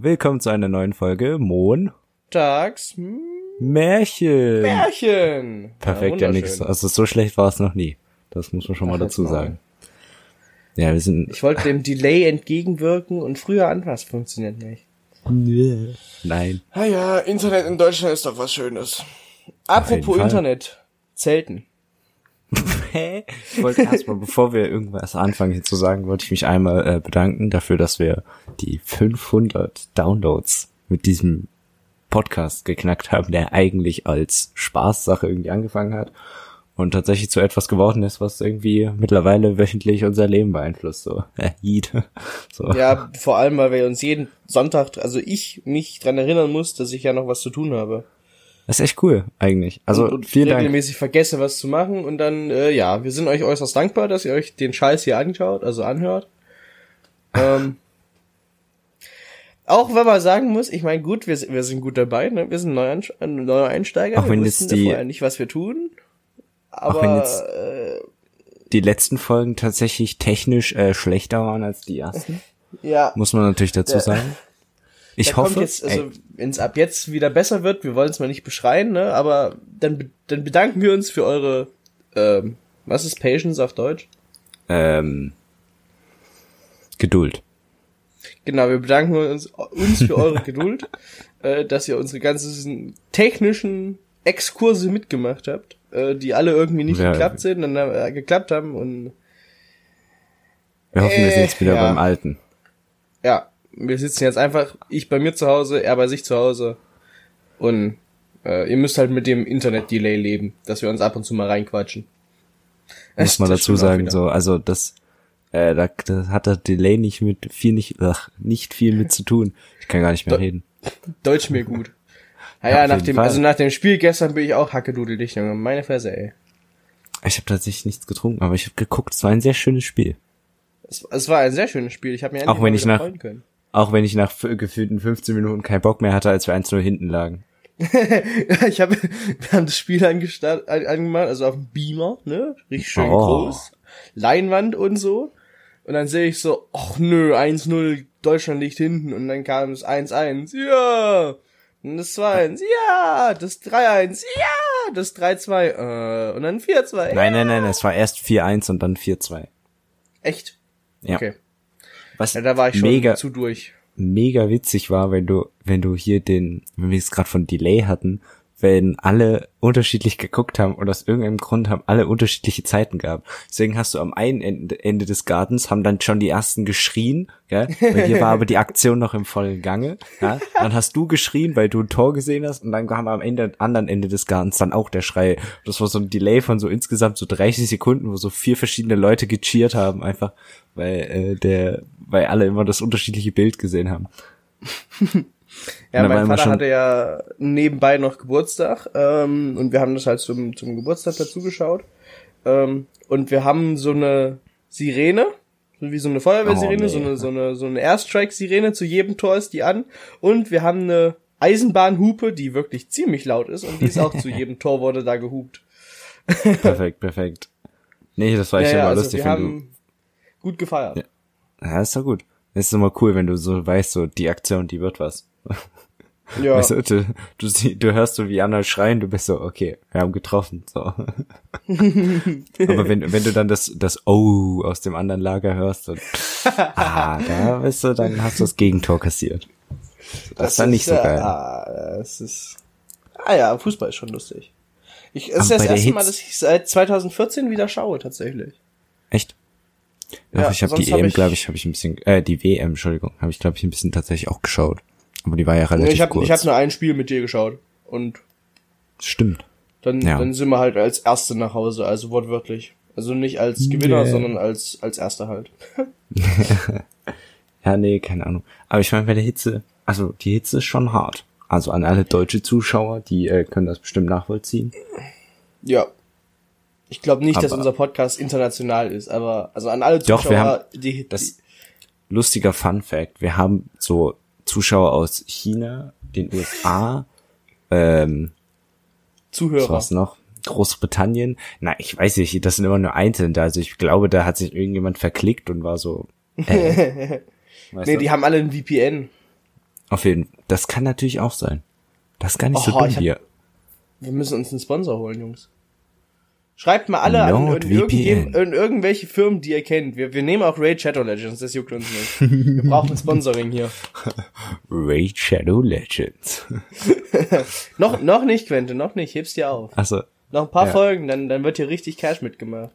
Willkommen zu einer neuen Folge Mon Tags Märchen. Märchen. Perfekt, ja, nix. Also so schlecht war es noch nie. Das muss man schon mal dazu sagen. Ja, wir sind. Ich wollte dem Delay entgegenwirken und früher anfassen funktioniert nicht. Nein. Ah ja, Internet in Deutschland ist doch was Schönes. Apropos. Internet. Zelten. Hä? Ich wollte erstmal, bevor wir irgendwas anfangen hier zu sagen, wollte ich mich einmal äh, bedanken dafür, dass wir die 500 Downloads mit diesem Podcast geknackt haben, der eigentlich als Spaßsache irgendwie angefangen hat und tatsächlich zu etwas geworden ist, was irgendwie mittlerweile wöchentlich unser Leben beeinflusst. So, äh. So. Ja, vor allem, weil wir uns jeden Sonntag, also ich mich dran erinnern muss, dass ich ja noch was zu tun habe. Das ist echt cool, eigentlich. Also und, und vielen Dank. regelmäßig vergesse, was zu machen und dann, äh, ja, wir sind euch äußerst dankbar, dass ihr euch den Scheiß hier anschaut, also anhört. Ähm, auch wenn man sagen muss, ich meine, gut, wir, wir sind gut dabei, ne? wir sind Neuansch neue Einsteiger, Auch wir wenn jetzt die- vorher nicht, was wir tun. Aber wenn jetzt- äh, Die letzten Folgen tatsächlich technisch äh, schlechter waren als die ersten, ja, muss man natürlich dazu Der- sagen. Ich da hoffe, kommt jetzt, also wenn es ab jetzt wieder besser wird, wir wollen es mal nicht beschreien, ne? Aber dann, dann bedanken wir uns für eure, ähm, was ist Patience auf Deutsch? ähm, Geduld. Genau, wir bedanken uns, uns für eure Geduld, äh, dass ihr unsere ganzen technischen Exkurse mitgemacht habt, äh, die alle irgendwie nicht Ja. geklappt sind, dann äh, geklappt haben und Wir hoffen, wir sind Äh, jetzt wieder ja. beim Alten. ja, wir sitzen jetzt einfach, ich bei mir zu Hause, er bei sich zu Hause und äh, ihr müsst halt mit dem Internet-Delay leben, dass wir uns ab und zu mal reinquatschen. Muss man dazu sagen, so, also das, äh, da, da hat der Delay nicht mit viel nicht, ach, nicht viel mit zu tun. Ich kann gar nicht mehr Da- reden. Deutsch mir gut. Ja, Naja, auf nach dem, Fall. also nach dem Spiel gestern bin ich auch hackedudeldicht, Junge. Meine Fresse, ey. Ich habe tatsächlich nichts getrunken, aber ich habe geguckt, es war ein sehr schönes Spiel. Es, es war ein sehr schönes Spiel. Ich habe mir Auch endlich wenn ich nach- freuen können. Auch wenn ich nach gefühlten 15 Minuten keinen Bock mehr hatte, als wir 1-0 hinten lagen. ich habe, wir haben das Spiel angemacht, also auf dem Beamer, ne? Richtig schön Oh. groß. Leinwand und so. Und dann sehe ich so, ach nö, 1-0, Deutschland liegt hinten. Und dann kam das 1-1, ja. Und das 2-1, ja. Das 3-1, ja. Das 3-2, äh. Und dann 4-2, Nein, nein, nein, es war erst 4-1 und dann 4-2. Echt? Ja. Okay. Was Ja, da war ich schon mega, zu durch. mega witzig war, wenn du, wenn du hier den, wenn wir es gerade von Delay hatten, wenn alle unterschiedlich geguckt haben und aus irgendeinem Grund haben alle unterschiedliche Zeiten gehabt. Deswegen hast du am einen Ende, des Gartens haben dann schon die ersten geschrien, gell? Bei dir war aber die Aktion noch im vollen Gange, ja? Dann hast du geschrien, weil du ein Tor gesehen hast und dann kam am Ende, anderen Ende des Gartens dann auch der Schrei. Das war so ein Delay von so insgesamt so 30 Sekunden, wo so vier verschiedene Leute gecheert haben, einfach, weil, äh, der, weil alle immer das unterschiedliche Bild gesehen haben. Ja, mein Vater hatte ja nebenbei noch Geburtstag ähm, und wir haben das halt zum, zum Geburtstag dazu geschaut. Ähm, und wir haben so eine Sirene, so wie so eine Feuerwehrsirene, Oh, nee. so eine so eine so eine Airstrike-Sirene. Zu jedem Tor ist die an und wir haben eine Eisenbahnhupe, die wirklich ziemlich laut ist und die ist auch zu jedem Tor wurde da gehupt. Perfekt, perfekt. Nee, das war echt immer also lustig, wir wenn du. haben gut gefeiert. Ja. Ja, ist doch gut. Es ist immer cool, wenn du so weißt, so die Aktion, die wird was. Ja, Weißt du, du, du, du hörst so wie andere schreien, du bist so, okay, wir haben getroffen. So. Aber wenn, wenn du dann das, das Oh aus dem anderen Lager hörst und ah, da bist du, dann hast du das Gegentor kassiert. Das, ist dann nicht so geil. Ah, das ist. Ah ja, Fußball ist schon lustig. Ich, es ist das erste Mal, Hitze- dass ich seit 2014 wieder schaue, tatsächlich. Echt? Ja, Ja, ich habe die hab EM, glaube ich, habe ich ein bisschen, äh, die WM, Entschuldigung, habe ich glaube ich ein bisschen tatsächlich auch geschaut. Aber die war ja relativ ich habe kurz. ich hab nur ein Spiel mit dir geschaut. Und Stimmt. dann, Ja. dann sind wir halt als Erste nach Hause, also wortwörtlich. Also nicht als Gewinner, Yeah. sondern als, als Erster halt. Ja, nee, keine Ahnung. Aber ich meine, bei der Hitze, also die Hitze ist schon hart. Also an alle deutsche Zuschauer, die äh, können das bestimmt nachvollziehen. Ja. Ich glaube nicht, dass Aber- unser Podcast international ist, aber also an alle Zuschauer, Doch, wir haben die, Das die lustiger Fun Fact, wir haben so Zuschauer aus China, den USA, ähm, was Zuhörer. war's noch? Großbritannien. Na, ich weiß nicht, das sind immer nur Einzelne. Also ich glaube, da hat sich irgendjemand verklickt und war so. Äh, Nee, du? die haben alle ein VPN. Auf jeden Fall. Das kann natürlich auch sein. Das ist gar nicht so Oh, dumm ich hab- hier. Wir müssen uns einen Sponsor holen, Jungs. Schreibt mal alle an in, NordVPN. irgend- in irgendwelche Firmen, die ihr kennt. Wir, wir nehmen auch Raid Shadow Legends, das juckt uns nicht. Wir brauchen Sponsoring hier. Raid Shadow Legends. Noch, noch nicht, Quente, noch nicht. Heb's dir auf. Achso, Noch ein paar Ja. Folgen, dann, dann wird hier richtig Cash mitgemacht.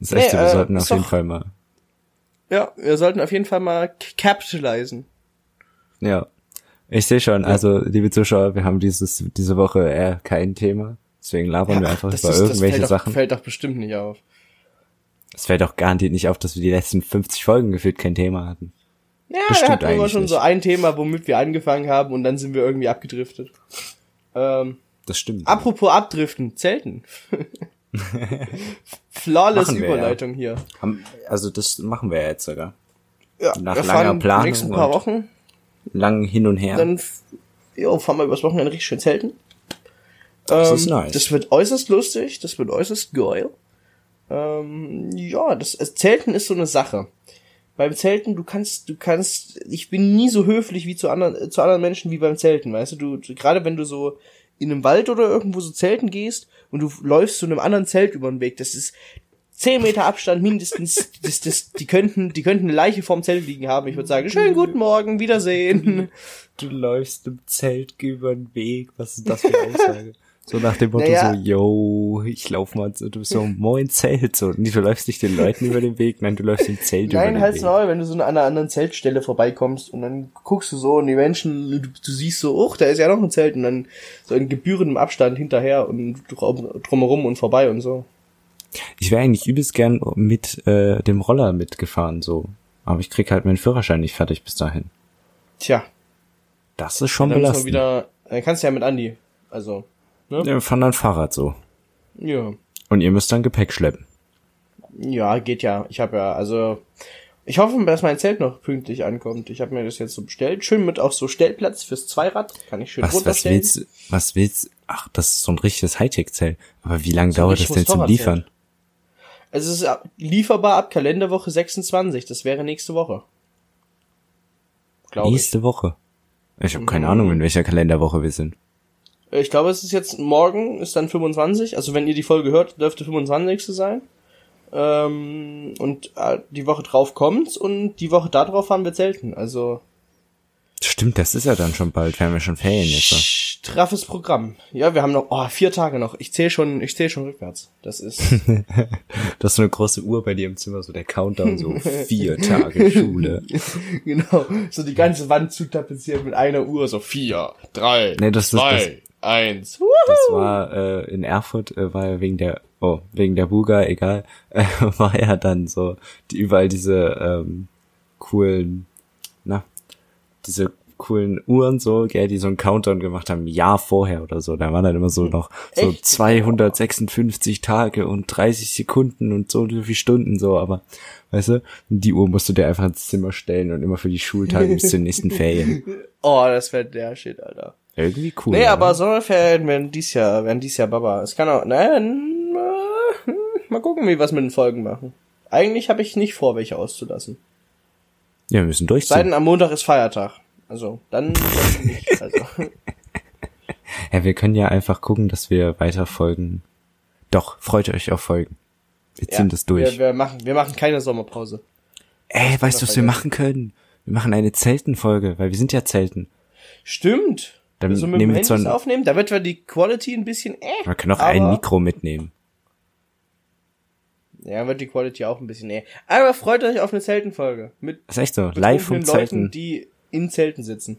das heißt, Nee, wir äh, sollten auf jeden doch- Fall mal. Ja, wir sollten auf jeden Fall mal capitalisen. Ja. Ich sehe schon, also, liebe Zuschauer, wir haben dieses, diese Woche eher kein Thema. Deswegen labern wir einfach das über ist- das irgendwelche fällt doch, Sachen. fällt doch bestimmt nicht auf. Es fällt auch garantiert nicht auf, dass wir die letzten 50 Folgen gefühlt kein Thema hatten. Ja, Das wir hatten immer schon nicht. so ein Thema, womit wir angefangen haben und dann sind wir irgendwie abgedriftet. Ähm, Das stimmt. apropos abdriften, Zelten. Flawless wir, ja. Überleitung hier. Haben- Also, das machen wir ja jetzt sogar. Ja, Nach wir langer Planung nächsten paar Wochen, Lang hin und her. dann jo, fahren wir übers Wochenende richtig schön Zelten. Das Ähm, ist nice. Das wird äußerst lustig, das wird äußerst geil. Ähm, ja, das Zelten ist so eine Sache. Beim Zelten, du kannst, du kannst, ich bin nie so höflich wie zu anderen, äh, zu anderen Menschen wie beim Zelten, weißt du, du, du gerade wenn du so in einem Wald oder irgendwo so zelten gehst und du läufst zu einem anderen Zelt über den Weg, das ist zehn Meter Abstand mindestens, das, das, die könnten, die könnten eine Leiche vorm Zelt liegen haben. Ich würde sagen, schönen guten Morgen, Wiedersehen. Du läufst im Zelt über den Weg. Was ist das für eine Aussage? So nach dem Motto Naja. so, yo, ich lauf mal so, du bist so, moin Zelt, so. Nee, du läufst nicht den Leuten über den Weg, nein, du läufst im Zelt über Nein, den halt's Weg. Maul, wenn du so an einer anderen Zeltstelle vorbeikommst und dann guckst du so und die Menschen, du, du siehst so, oh, da ist ja noch ein Zelt und dann so in gebührendem Abstand hinterher und drum- drumherum und vorbei und so. Ich wäre eigentlich übelst gern mit äh, dem Roller mitgefahren, so. Aber ich krieg halt meinen Führerschein nicht fertig bis dahin. Tja, Das ist schon dann müssen wir belastend. wieder, dann kannst du ja mit Andi, also, ne? Ja, wir fahren dann Fahrrad so. Ja. Und ihr müsst dann Gepäck schleppen. Ja, geht ja. Ich habe ja, also, ich hoffe, dass mein Zelt noch pünktlich ankommt. Ich habe mir das jetzt so bestellt. Schön mit auch so Stellplatz fürs Zweirad. Kann ich schön Was, was runterstellen. willst, was willst, ach, das ist so ein richtiges Hightech-Zelt. Aber wie lange So dauert das denn zum. Liefern? Also es ist lieferbar ab Kalenderwoche 26. Das wäre nächste Woche. Glaube ich. Nächste Woche. Ich habe keine Mhm. Ahnung, in welcher Kalenderwoche wir sind. Ich glaube, es ist jetzt morgen, ist dann 25. Also wenn ihr die Folge hört, dürfte 25. sein. Ähm, und äh, die Woche drauf kommt's und die Woche darauf haben wir Zelten. Also Stimmt, das ist ja dann schon bald. Wir haben ja schon Ferien jetzt. ne? straffes Programm. Ja, wir haben noch oh, vier Tage noch. Ich zähle schon, ich zähle schon rückwärts. Das ist Das ist so eine große Uhr bei dir im Zimmer, so der Countdown, so vier Tage Schule. genau so die ganze Wand zutapeziert mit einer Uhr. So vier, drei, Nee, das ist- zwei, eins. Das war äh, in Erfurt, äh, war ja wegen der, oh, wegen der Buga, egal, äh, war ja dann so, die überall diese ähm, coolen, na, diese coolen Uhren so, gell, die so einen Countdown gemacht haben, ein Jahr vorher oder so. Da waren dann immer so noch so Echt? 256 Tage und 30 Sekunden und so und so viele Stunden so, aber weißt du, die Uhr musst du dir einfach ins Zimmer stellen und immer für die Schultage bis zur nächsten Ferien. Oh, das wäre der Shit, Alter. Irgendwie cool. Nee, oder? aber Sommerferien werden dies Jahr, werden dies Jahr Baba. Es kann auch, nein, äh, mal gucken, wie wir was mit den Folgen machen. Eigentlich habe ich nicht vor, welche auszulassen. Ja, wir müssen durchziehen. denn am Montag ist Feiertag. Also, dann, dann. Also. Ja, wir können ja einfach gucken, dass wir weiter folgen. Doch, freut euch auf Folgen. Wir ziehen Ja, das durch. Wir, wir, machen, wir machen keine Sommerpause. Ey, weißt du, was wir machen können? Wir machen eine Zeltenfolge, weil wir sind ja Zelten. Stimmt. Dann so mit nehmen wir ein- aufnehmen, da wird wir die Quality ein bisschen äh. Man kann auch ein Mikro mitnehmen. Ja, wird die Quality auch ein bisschen äh. Aber freut euch auf eine Zeltenfolge. Mit Das ist echt so. Live vom Leuten, Zelten die in Zelten sitzen.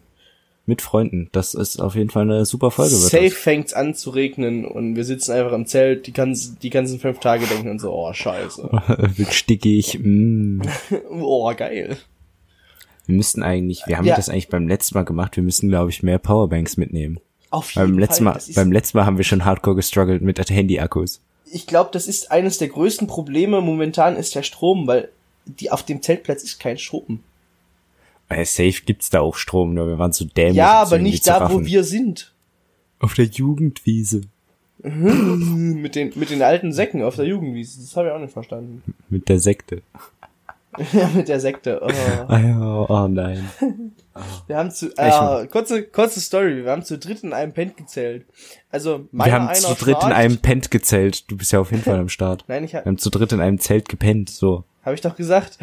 mit Freunden. Das ist auf jeden Fall eine super Folge. Wird Safe fängt's an zu regnen und wir sitzen einfach im Zelt, die ganzen, die ganzen fünf Tage denken und so, oh, scheiße. das. Wird stickig. Mm. oh, geil. Wir müssten eigentlich, wir haben Ja. das eigentlich beim letzten Mal gemacht, wir müssten, glaube ich, mehr Powerbanks mitnehmen. Auf jeden Beim letzten Fall. Mal, beim letzten Mal haben wir schon hardcore gestruggelt mit Handy-Akkus. ich glaube, das ist eines der größten Probleme momentan ist der Strom, weil die auf dem Zeltplatz ist kein Strom. Äh, safe gibt's da auch Strom, nur wir waren zu dämlich. Ja, aber nicht da, wo wir sind. Auf der Jugendwiese. Mit den, mit den alten Säcken auf der Jugendwiese. Das habe ich auch nicht verstanden. Mit der Sekte. ja, mit der Sekte. Oh. Ah ja, oh nein. Wir haben zu, äh, kurze, kurze Story. Wir haben zu dritt in einem Pent gezählt. Also, meiner Wir haben zu dritt in schnarcht. einem Pent gezählt. Du bist ja auf jeden Fall am Start. Nein, ich Wir hab, haben zu dritt in einem Zelt gepennt, so. hab ich doch gesagt.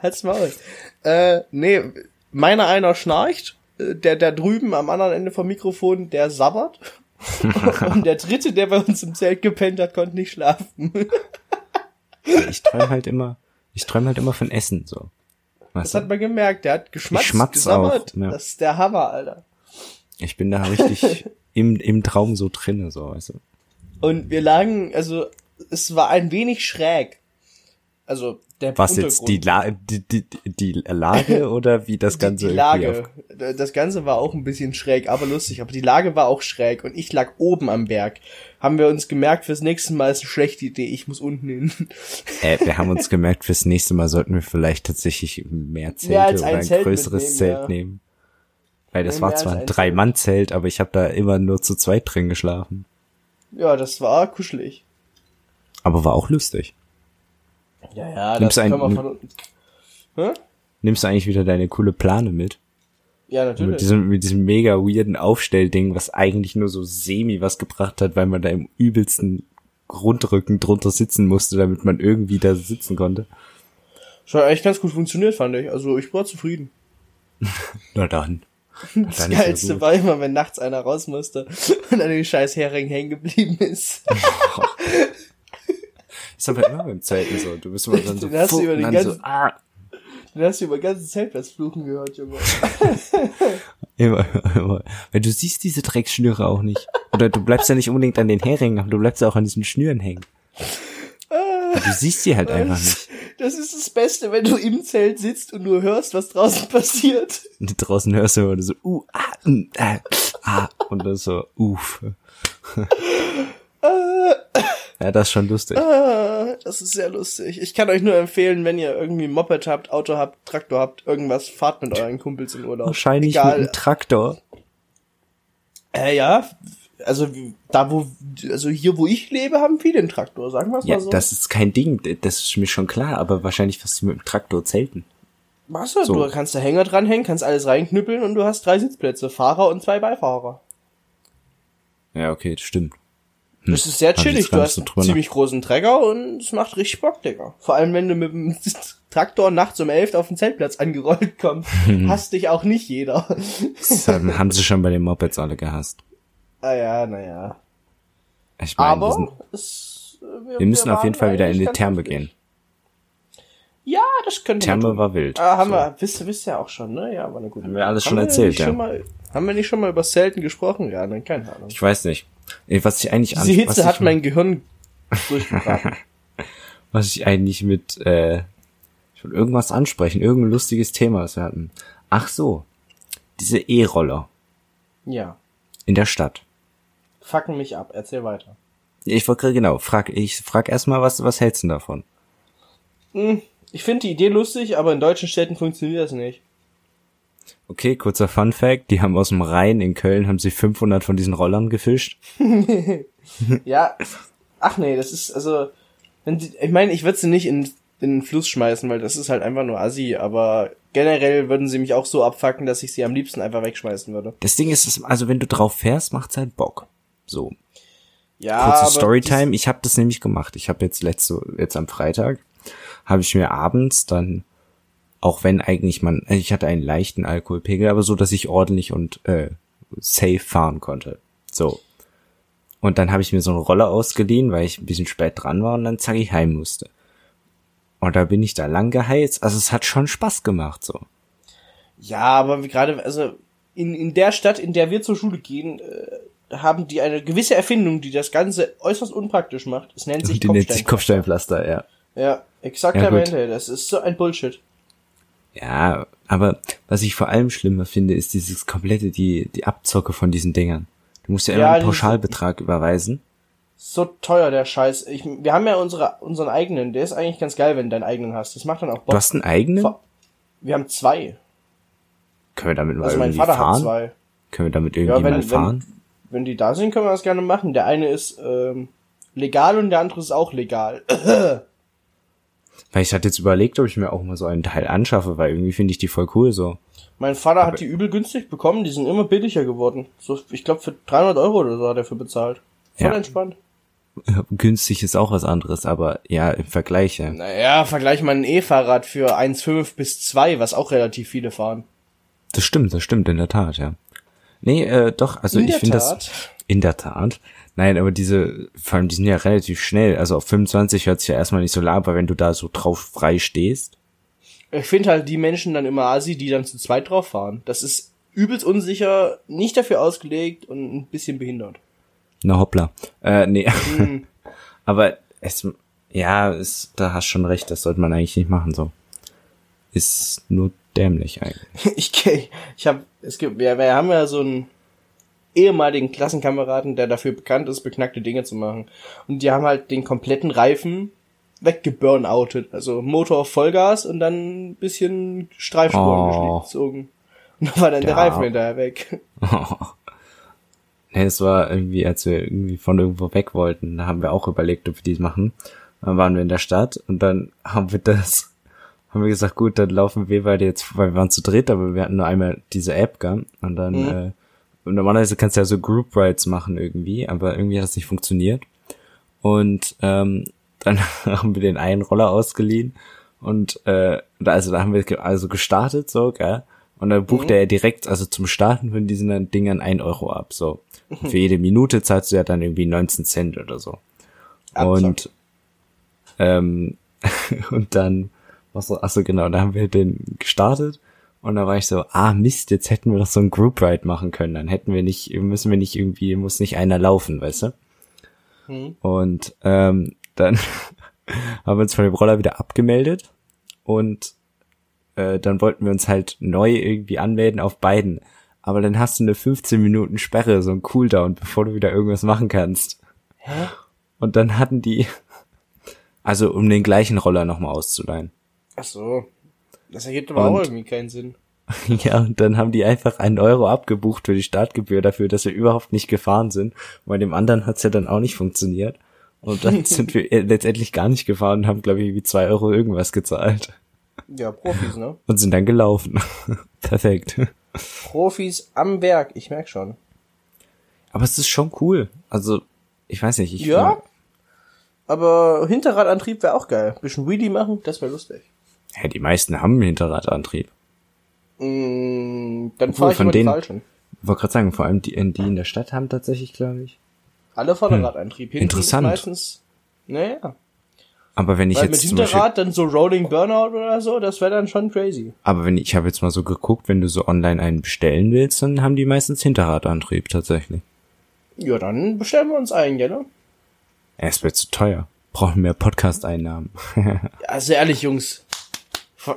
Halt's Maul. Äh, nee, meiner einer schnarcht, äh, der da drüben am anderen Ende vom Mikrofon, der sabbert. Und der dritte, der bei uns im Zelt gepennt hat, konnte nicht schlafen. ich träume halt immer, ich träume halt immer von Essen, so. Das Weißt hat du? man gemerkt, der hat geschmatzt, schmatz auch, ja. Das ist der Hammer, Alter. Ich bin da richtig im, im Traum so drinne, so, weißt du. Und wir lagen, also, es war ein wenig schräg. Also, der Was jetzt, die. La die, die, die Lage oder wie das Ganze die, die Lage. Das Ganze war auch ein bisschen schräg, aber lustig. Aber die Lage war auch schräg und ich lag oben am Berg. Haben wir uns gemerkt, fürs nächste Mal ist eine schlechte Idee, ich muss unten hin. Äh, wir haben uns gemerkt, fürs nächste Mal sollten wir vielleicht tatsächlich mehr Zelte Mehr oder ein Zelt größeres Zelt ja. nehmen. Weil das war zwar ein Drei-Mann-Zelt, aber ich habe da immer nur zu zweit drin geschlafen. Ja, das war kuschelig. Aber war auch lustig. Ja, ja, Nimmst das ein- kann man von? Nimmst du eigentlich wieder deine coole Plane mit? Ja, Mit natürlich. diesem, mit diesem mega weirden Aufstellding, was eigentlich nur so semi was gebracht hat, weil man da im übelsten Grundrücken drunter sitzen musste, damit man irgendwie da sitzen konnte. Schon eigentlich ganz gut funktioniert, fand ich. Also, ich war zufrieden. Na dann. Das ja Geilste war immer, wenn nachts einer raus musste und an den scheiß Hering hängen geblieben ist. Ist aber immer beim Zelten so. Du bist immer dann so, Den hast du über den dann so ganzen- ah, Dann hast du über den ganzen Zeltplatz fluchen gehört, Junge. immer, immer. Weil du siehst diese Drecksschnüre auch nicht. Oder du bleibst ja nicht unbedingt an den Heringen, aber du bleibst ja auch an diesen Schnüren hängen. Du siehst die halt einfach nicht. Das ist das Beste, wenn du im Zelt sitzt und nur hörst, was draußen passiert. Und draußen hörst du immer so, uh, ah, mm, ah, ah, und dann so, uff. Ja, das ist schon lustig. Das ist sehr lustig. Ich kann euch nur empfehlen, wenn ihr irgendwie Moped habt, Auto habt, Traktor habt, irgendwas, fahrt mit euren Kumpels in Urlaub. Wahrscheinlich Egal. mit einem Traktor. Äh, ja, also da wo, also hier wo ich lebe, haben viele einen Traktor, sagen wir es Ja, mal so. das ist kein Ding, das ist mir schon klar, aber wahrscheinlich wirst du mit dem Traktor zelten. Machst du, so. du kannst da Hänger dranhängen, kannst alles reinknüppeln und du hast drei Sitzplätze, Fahrer und zwei Beifahrer. Ja, okay, das stimmt. Das ist sehr chillig. Du hast einen drüber ziemlich großen Trecker und es macht richtig Bock, Digga. Vor allem, wenn du mit dem Traktor nachts um elf auf den Zeltplatz angerollt kommst, hasst dich auch nicht jeder. Das haben haben sie schon bei den Mopeds alle gehasst. ah ja, naja. Ich meine, wir, Aber sind, es, äh, wir müssen auf jeden Fall wieder in die Therme gehen. Ja, das könnte man Therme tun. war wild. Ah, haben So. wir, wisst wisst ihr auch schon, ne? Ja, war eine gute Haben wir alles schon wir erzählt, ja. Schon mal, haben wir nicht schon mal über Selten gesprochen? Ja, dann keine Ahnung. Ich weiß nicht. Was ich eigentlich an, Diese was Hitze hat mein Gehirn durchgebracht. was ich eigentlich mit, äh, ich will irgendwas ansprechen, irgendein lustiges Thema, das wir hatten. Ach so. Diese E-Roller ja. in der Stadt. Fucken mich ab. Erzähl weiter. Ich wollte genau, frag, ich frag erstmal, was, was hältst du davon? Hm, Ich finde die Idee lustig, aber in deutschen Städten funktioniert das nicht. Okay, kurzer Fun Fact, die haben aus dem Rhein in Köln, haben sie 500 von diesen Rollern gefischt. Ja, ach nee, das ist, also, wenn die, ich meine, ich würde sie nicht in, in den Fluss schmeißen, weil das ist halt einfach nur assi, aber generell würden sie mich auch so abfacken, dass ich sie am liebsten einfach wegschmeißen würde. Das Ding ist, es- also wenn du drauf fährst, macht's halt Bock. So, Ja, kurze Storytime. Ich habe das nämlich gemacht. Ich habe jetzt letzte, jetzt am Freitag, habe ich mir abends dann, auch wenn eigentlich man, also ich hatte einen leichten Alkoholpegel, aber so, dass ich ordentlich und äh, safe fahren konnte. So. Und dann habe ich mir so einen Roller ausgeliehen, weil ich ein bisschen spät dran war und dann zack ich heim musste. Und da bin ich da lang geheizt. Also es hat schon Spaß gemacht, so. Ja, aber gerade, also in, in der Stadt, in der wir zur Schule gehen, äh, haben die eine gewisse Erfindung, die das Ganze äußerst unpraktisch macht. Es nennt sich Die nennt sich Kopfstein. Kopfsteinpflaster, ja. Ja, exaktamente. Ja, das ist so ein Bullshit. Ja, aber was ich vor allem schlimmer finde, ist dieses komplette, die, die Abzocke von diesen Dingern. Du musst ja immer Ja, einen Pauschalbetrag überweisen. So teuer der Scheiß. Ich, wir haben ja unsere, unseren eigenen. Der ist eigentlich ganz geil, wenn du deinen eigenen hast. Das macht dann auch Bock. Du hast einen eigenen? Wir haben zwei. Können wir damit mal Also mein irgendwie Vater fahren? hat zwei. Können wir damit Ja, irgendwie wenn, mal fahren? wenn, wenn die da sind, können wir das gerne machen. Der eine ist ähm, legal und der andere ist auch legal. Weil ich hatte jetzt überlegt, ob ich mir auch mal so einen Teil anschaffe, weil irgendwie finde ich die voll cool so. Mein Vater hat die übel günstig bekommen, die sind immer billiger geworden. So, ich glaube für 300 Euro oder so hat er für bezahlt. Voll Ja. entspannt. Günstig ist auch was anderes, aber ja, im Vergleich, ja. Naja, vergleich mal ein E-Fahrrad für 1,5 bis 2, was auch relativ viele fahren. Das stimmt, das stimmt in der Tat, ja. Nee, äh, doch, also In ich finde das in der Tat. Nein, aber diese, vor allem die sind ja relativ schnell. Also auf 25 hört sich ja erstmal nicht so lang, aber wenn du da so drauf frei stehst. Ich finde halt die Menschen dann immer assi, die dann zu zweit drauf fahren. Das ist übelst unsicher, nicht dafür ausgelegt und ein bisschen behindert. Na hoppla. Äh, nee. Hm. aber es, ja, es, da hast schon recht, das sollte man eigentlich nicht machen, so. Ist nur dämlich eigentlich. Ich, ich habe, es gibt, wir, wir haben ja so einen ehemaligen Klassenkameraden, der dafür bekannt ist, beknackte Dinge zu machen. Und die haben halt den kompletten Reifen weggeburnoutet. Also Motor auf Vollgas und dann ein bisschen Streifspuren Oh. gezogen. Und dann war dann der Ja. Reifen hinterher weg. nee, es war irgendwie, als wir irgendwie von irgendwo weg wollten, da haben wir auch überlegt, ob wir dies machen. Dann waren wir in der Stadt und dann haben wir das, haben wir gesagt, gut, dann laufen wir beide jetzt, weil wir waren zu dritt, aber wir hatten nur einmal diese App, gell? Und dann, Mhm. äh, und normalerweise kannst du ja so Group Rides machen irgendwie, aber irgendwie hat das nicht funktioniert. Und ähm, dann haben wir den einen Roller ausgeliehen und äh, da- also da haben wir also gestartet so, gell? Und dann bucht er ja direkt, also zum Starten von diesen Dingern ein Euro ab. So. Und Für jede Minute zahlst du ja dann irgendwie 19 Cent oder so. Abzock. Und ähm, und dann, was so, ach so genau, da haben wir den gestartet und da war ich so, ah Mist, jetzt hätten wir doch so ein Group Ride machen können, dann hätten wir nicht, müssen wir nicht irgendwie, muss nicht einer laufen, weißt du? Hm. Und ähm, dann haben wir uns von dem Roller wieder abgemeldet und äh, dann wollten wir uns halt neu irgendwie anmelden auf beiden. Aber dann hast du eine 15 Minuten Sperre, so ein Cooldown, bevor du wieder irgendwas machen kannst. Hä? Und dann hatten die, also um den gleichen Roller nochmal auszuleihen. Ach so. Das ergibt aber auch Und- irgendwie keinen Sinn. Ja, und dann haben die einfach einen Euro abgebucht für die Startgebühr dafür, dass wir überhaupt nicht gefahren sind. Und bei dem anderen hat's ja dann auch nicht funktioniert. Und dann sind wir letztendlich gar nicht gefahren und haben, glaube ich, wie zwei Euro irgendwas gezahlt. Ja, Profis, ne? Und sind dann gelaufen. Perfekt. Profis am Werk, ich merk schon. Aber es ist schon cool. Also, ich weiß nicht, ich Ja? Aber Hinterradantrieb wäre auch geil. Bisschen Wheelie machen, das wäre lustig. Ja, die meisten haben einen Hinterradantrieb. Mm, dann Obwohl, fahre ich von mal die denen- falschen. Ich wollte gerade sagen, vor allem die, die in der Stadt haben tatsächlich, glaube ich. Alle Vorderradantrieb. Hinten Interessant. Ist meistens, naja. Aber wenn ich Weil mit jetzt Beispiel, Hinterrad dann so Rolling Burnout oder so, das wäre dann schon crazy. aber wenn ich, ich habe jetzt mal so geguckt, wenn du so online einen bestellen willst, dann haben die meistens Hinterradantrieb tatsächlich. Ja, dann bestellen wir uns einen, ja, ne? Es wird zu teuer. Brauchen mehr Podcast-Einnahmen. Also ehrlich, Jungs.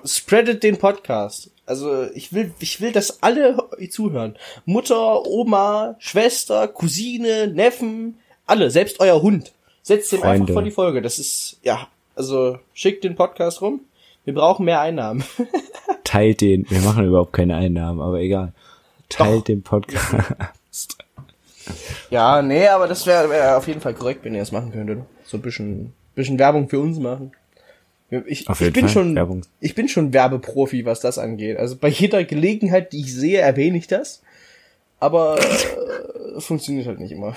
Spreadet den Podcast. Also, ich will, ich will, dass alle zuhören. Mutter, Oma, Schwester, Cousine, Neffen, alle, selbst euer Hund. Setzt den einfach Freunde. vor die Folge. Das ist, ja, also, schickt den Podcast rum. Wir brauchen mehr Einnahmen. Teilt den. Wir machen überhaupt keine Einnahmen, aber egal. Teilt Doch. den Podcast. ja, nee, aber das wäre wär auf jeden Fall korrekt, wenn ihr das machen könntet. So ein bisschen, bisschen Werbung für uns machen. Ich, ich bin Fall, schon, Werbung. ich bin schon Werbeprofi, was das angeht. Also bei jeder Gelegenheit, die ich sehe, erwähne ich das. Aber äh, funktioniert halt nicht immer.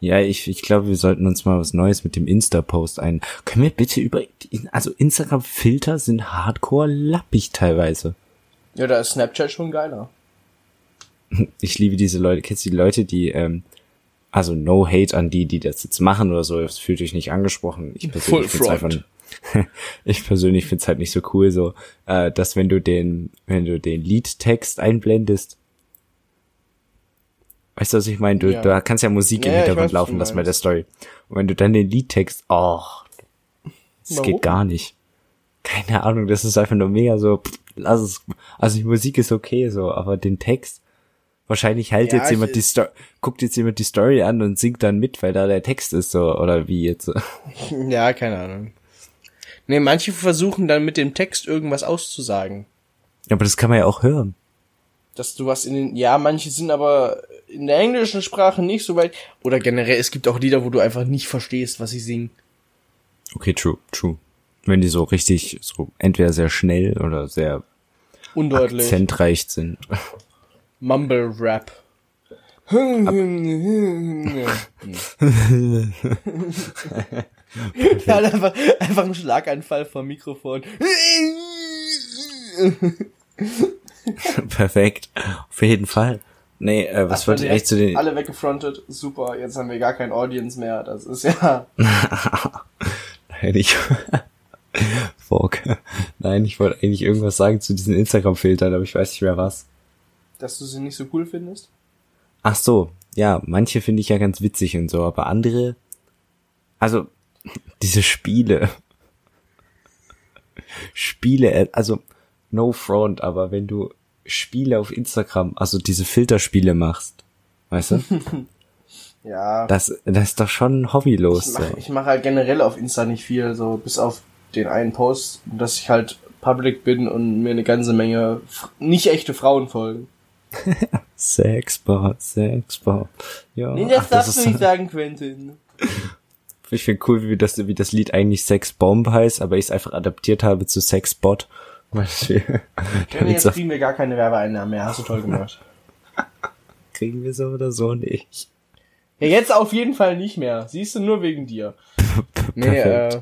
Ja, ich, ich glaube, wir sollten uns mal was Neues mit dem Insta-Post ein. Können wir bitte über, also Instagram-Filter sind hardcore lappig teilweise. Ja, da ist Snapchat schon geiler. Ich liebe diese Leute. Kennst du die Leute, die, ähm, also no hate an die, die das jetzt machen oder so, das fühlt euch nicht angesprochen. Ich persönlich front. einfach, ich persönlich find's halt nicht so cool so, äh, dass wenn du den, wenn du den Liedtext einblendest, weißt du, was ich meine? Du, Ja. da kannst ja Musik im Ja, ich Hintergrund weiß, laufen du lassen bei der. Story. Und wenn du dann den Liedtext, oh, das Warum? geht gar nicht. Keine Ahnung, das ist einfach nur mega so, pff, lass es, also die Musik ist okay so, aber den Text, wahrscheinlich hält Ja, jetzt jemand die Story, guckt jetzt jemand die Story an und singt dann mit, weil da der Text ist so, oder wie jetzt. Ja, keine Ahnung. Nee, manche versuchen dann mit dem Text irgendwas auszusagen. Aber das kann man ja auch hören. Dass du was in den, ja, manche sind aber in der englischen Sprache nicht so weit. Oder generell, es gibt auch Lieder, wo du einfach nicht verstehst, was sie singen. Okay, true, true. Wenn die so richtig, so entweder sehr schnell oder sehr Undeutlich. akzentreich sind. Mumble Rap. Er hat einfach, einfach einen Schlaganfall vom Mikrofon. Perfekt. Auf jeden Fall. Nee, äh, was Ach, wollte ich echt zu den... Alle weggefrontet. Super, jetzt haben wir gar kein Audience mehr. Das ist ja. Nein, ich... Fuck. Nein, ich wollte eigentlich irgendwas sagen zu diesen Instagram-Filtern, aber ich weiß nicht mehr was. Dass du sie nicht so cool findest? Ach so, ja, manche finde ich ja ganz witzig und so, aber andere... Also, diese Spiele... Spiele, äh, also, no front, aber wenn du Spiele auf Instagram, also diese Filterspiele machst, weißt du, Ja. das, das ist doch schon hobbylos. ich So. mache ich mach halt generell auf Insta nicht viel, so bis auf den einen Post, dass ich halt public bin und mir eine ganze Menge nicht echte Frauen folgen. Sexbot, Sexbot. Ja, Nee, das ach, darfst ist- du nicht sagen, Quentin. Ich finde cool, wie das, wie das Lied eigentlich Sexbomb heißt, aber ich es einfach adaptiert habe zu Sexbot. Damit jetzt kriegen wir gar keine Werbeeinnahmen mehr. Hast du toll gemacht. kriegen wir so oder so nicht. Ja, jetzt auf jeden Fall nicht mehr. Siehst du, nur wegen dir. Nee, äh.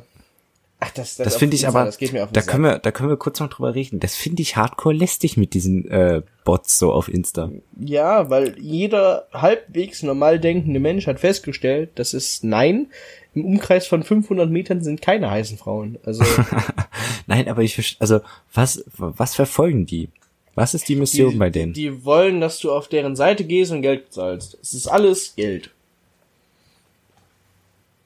Ach, das, das, Das finde ich aber, Das geht mir auf da Sack. können wir, da können wir kurz noch drüber reden. Das finde ich hardcore lästig mit diesen äh, Bots so auf Insta. Ja, weil jeder halbwegs normal denkende Mensch hat festgestellt, dass es nein, im Umkreis von 500 Metern sind keine heißen Frauen. Also Nein, aber ich also was, was verfolgen die? Was ist die Mission die, bei denen? die wollen, dass du auf deren Seite gehst und Geld zahlst. Es ist alles Geld.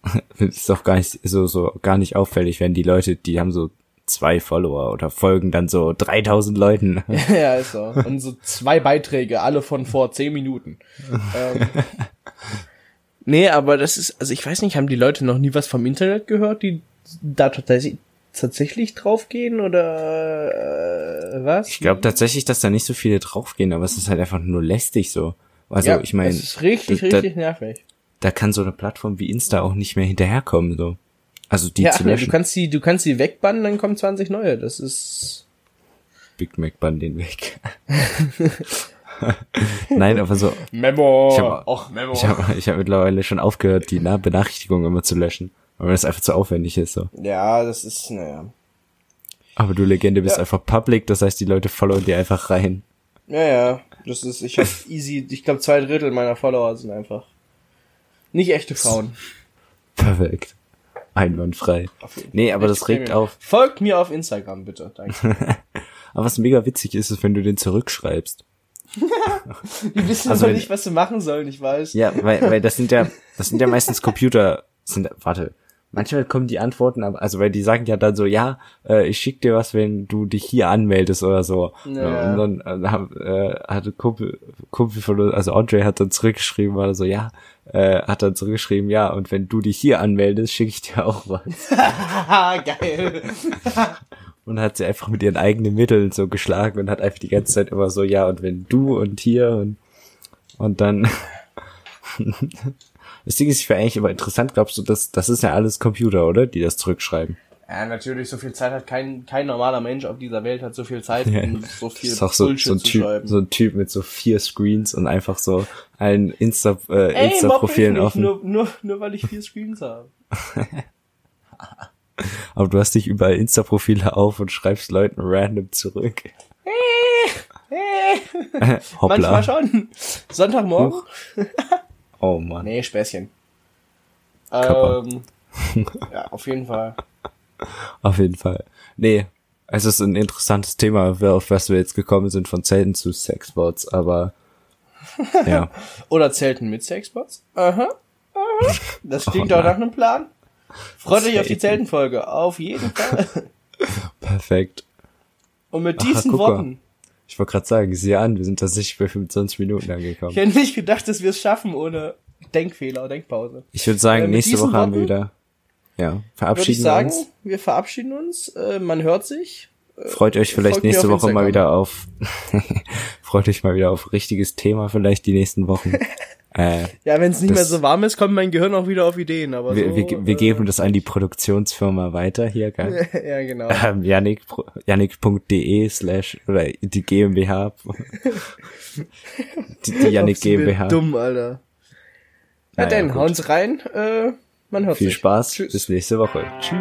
Das ist doch gar nicht so so gar nicht auffällig, wenn die Leute, die haben so zwei Follower oder folgen dann so 3000 Leuten. ja, ist so. Und so zwei Beiträge, alle von vor zehn Minuten. ähm, nee, aber das ist, also ich weiß nicht, haben die Leute noch nie was vom Internet gehört, die da tatsächlich tatsächlich draufgehen oder äh, was? Ich glaube tatsächlich, dass da nicht so viele draufgehen, aber es ist halt einfach nur lästig so. Also ja, ich meine, es ist richtig, richtig nervig. Da kann so eine Plattform wie Insta auch nicht mehr hinterherkommen so. Also die Ja, zu löschen. du kannst die, du kannst die wegbannen, dann kommen 20 neue. Das ist Big Mac Bann den weg. Nein, aber so, Memo. Ich hab- Och, Memo. ich habe ich hab mittlerweile schon aufgehört, die Na- Benachrichtigungen immer zu löschen, weil das einfach zu aufwendig ist so. ja, das ist, naja. Aber du Legende bist Ja. einfach public, das heißt, die Leute followen dir einfach rein. Ja, ja. Das ist, ich hab easy, ich glaube zwei Drittel meiner Follower sind einfach nicht echte Frauen. Perfekt. Einwandfrei. Nee, aber das regt auf. Folgt mir auf Instagram, bitte. Danke. Aber was mega witzig ist, ist, wenn du den zurückschreibst. Die wissen Also nicht, was sie machen sollen, ich weiß. Ja, weil, weil das sind ja, das sind ja meistens Computer, sind, warte, manchmal kommen die Antworten, aber, also weil die sagen ja dann so, ja, äh, ich schick dir was, wenn du dich hier anmeldest oder so. Ja. Und dann äh, hab, äh, hatte Kumpel, Kumpel von uns, also Andre hat dann zurückgeschrieben, war so, ja, äh, hat dann zurückgeschrieben, ja, und wenn du dich hier anmeldest, schicke ich dir auch was. Geil. Und hat sie einfach mit ihren eigenen Mitteln so geschlagen und hat einfach die ganze Zeit immer so, ja, und wenn du und hier und, und dann. das Ding ist, ich wäre eigentlich immer interessant, glaubst du, das, das ist ja alles Computer, oder? Die das zurückschreiben. Ja, natürlich, so viel Zeit hat kein, kein normaler Mensch auf dieser Welt hat so viel Zeit, Ja. um so Das viel ist auch so, Bullshit so ein zu Typ, so ein Typ mit so vier Screens und einfach so allen Insta, äh, Ey, Insta-Profilen offen. nur, nur, nur weil ich vier Screens habe. Aber du hast dich überall Insta-Profile auf und schreibst Leuten random zurück. Hoppla. Manchmal schon. Sonntagmorgen? Oh man. Nee, Späßchen. Kappa. Ähm, ja, auf jeden Fall. Auf jeden Fall. Nee, es ist ein interessantes Thema, auf was wir jetzt gekommen sind, von Zelten zu Sexbots, aber ja, Oder Zelten mit Sexbots? Aha. Aha. Das klingt Oh doch nach einem Plan. Freut euch auf die Zelten. Zeltenfolge. Auf jeden Fall. perfekt. Und mit diesen mal. Worten. Ich wollte gerade sagen, sieh an, wir sind tatsächlich bei 25 Minuten angekommen. Ich hätte nicht gedacht, dass wir es schaffen ohne Denkfehler, Denkpause. Ich würde sagen, Äh, nächste Woche haben wir wieder, ja, verabschieden wir sagen, uns. wir verabschieden uns. Äh, man hört sich. Freut euch vielleicht nächste Woche mal Instagram. wieder auf, freut euch mal wieder auf richtiges Thema vielleicht die nächsten Wochen. Äh, ja, wenn es nicht das, mehr so warm ist, kommt mein Gehirn auch wieder auf Ideen. Aber wir, so, wir, wir äh, geben das an die Produktionsfirma weiter hier, gell? ja, genau. Ähm, Janik, Janik.de slash oder die GmbH. die, die Janik GmbH. Dumm, Alter. Na, Na denn, ja, hauen's rein. Äh, man hört Viel sich. Spaß. Tschüss. Bis nächste Woche. Tschüss.